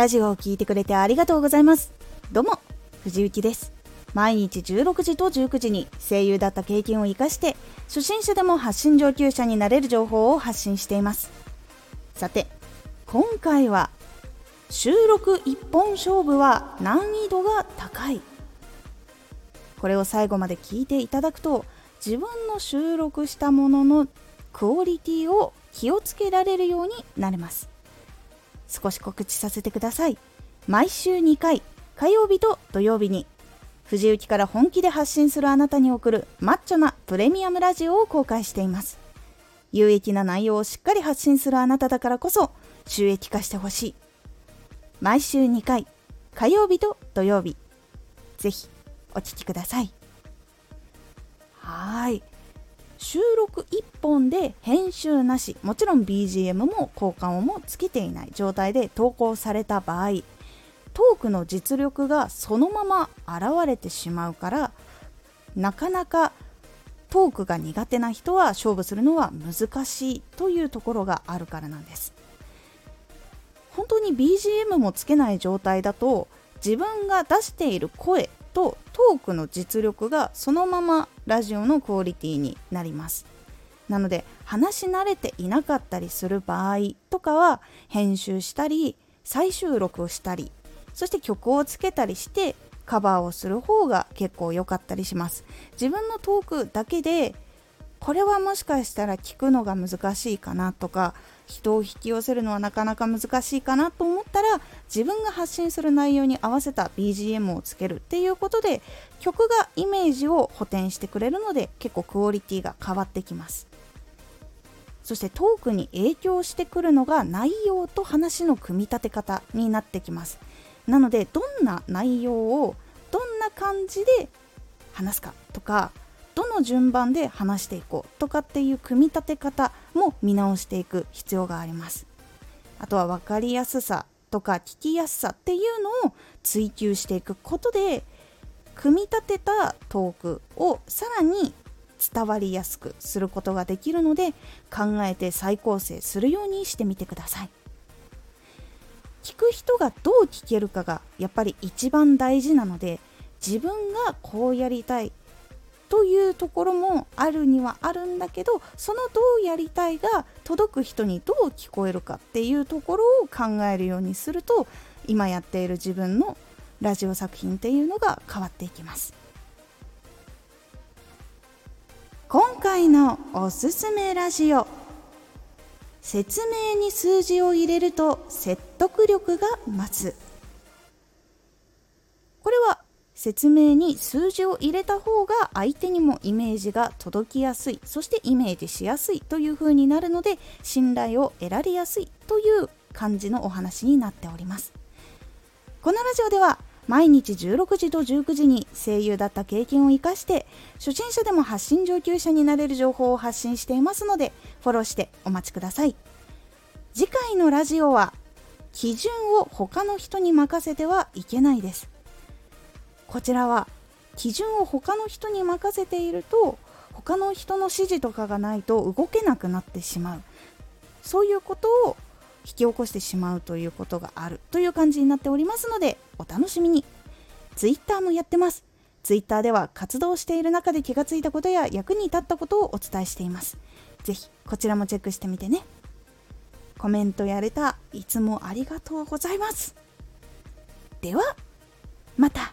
ラジオを聴いてくれてありがとうございます。どうも藤幸です。毎日16時と19時に声優だった経験を生かして初心者でも発信上級者になれる情報を発信しています。さて今回は収録一本勝負は難易度が高い。これを最後まで聞いていただくと自分の収録したもののクオリティを気をつけられるようになれます。少し告知させてください。毎週2回火曜日と土曜日に藤雪から本気で発信するあなたに送るマッチョなプレミアムラジオを公開しています。有益な内容をしっかり発信するあなただからこそ収益化してほしい。毎週2回火曜日と土曜日。ぜひお聴きください。はい。収録1本で編集なし。もちろん BGM も交換音もつけていない状態で投稿された場合トークの実力がそのまま現れてしまうからなかなかトークが苦手な人は勝負するのは難しいというところがあるからなんです。本当に BGM もつけない状態だと自分が出している声とトークの実力がそのままラジオのクオリティになります。なので話し慣れていなかったりする場合とかは編集したり再収録をしたりそして曲をつけたりしてカバーをする方が結構良かったりします。自分のトークだけでこれはもしかしたら聞くのが難しいかなとか人を引き寄せるのはなかなか難しいかなと思ったら自分が発信する内容に合わせた BGM をつけるっていうことで曲がイメージを補填してくれるので結構クオリティが変わってきます。そしてトークに影響してくるのが内容と話の組み立て方になってきます。なのでどんな内容をどんな感じで話すかとかどの順番で話していこうとかっていう組み立て方も見直していく必要があります。あとは分かりやすさとか聞きやすさっていうのを追求していくことで組み立てたトークをさらに伝わりやすくすることができるので考えて再構成するようにしてみてください。聞く人がどう聞けるかがやっぱり一番大事なので自分がこうやりたいというところもあるにはあるんだけどそのどうやりたいが届く人にどう聞こえるかっていうところを考えるようにすると今やっている自分のラジオ作品っていうのが変わっていきます。今回のおすすめラジオ。説明に数字を入れると説得力が増す。これは説明に数字を入れた方が相手にもイメージが届きやすいそしてイメージしやすいという風になるので信頼を得られやすいという感じのお話になっております。このラジオでは毎日16時と19時に声優だった経験を生かして初心者でも発信上級者になれる情報を発信していますのでフォローしてお待ちください。次回のラジオは基準を他の人に任せてはいけないです。こちらは基準を他の人に任せていると他の人の指示とかがないと動けなくなってしまう。そういうことを引き起こしてしまうということがある。という感じになっておりますのでお楽しみに。Twitter もやってます。Twitter では活動している中で気がついたことや役に立ったことをお伝えしています。是非こちらもチェックしてみてね。コメントやれたいつもありがとうございます。ではまた。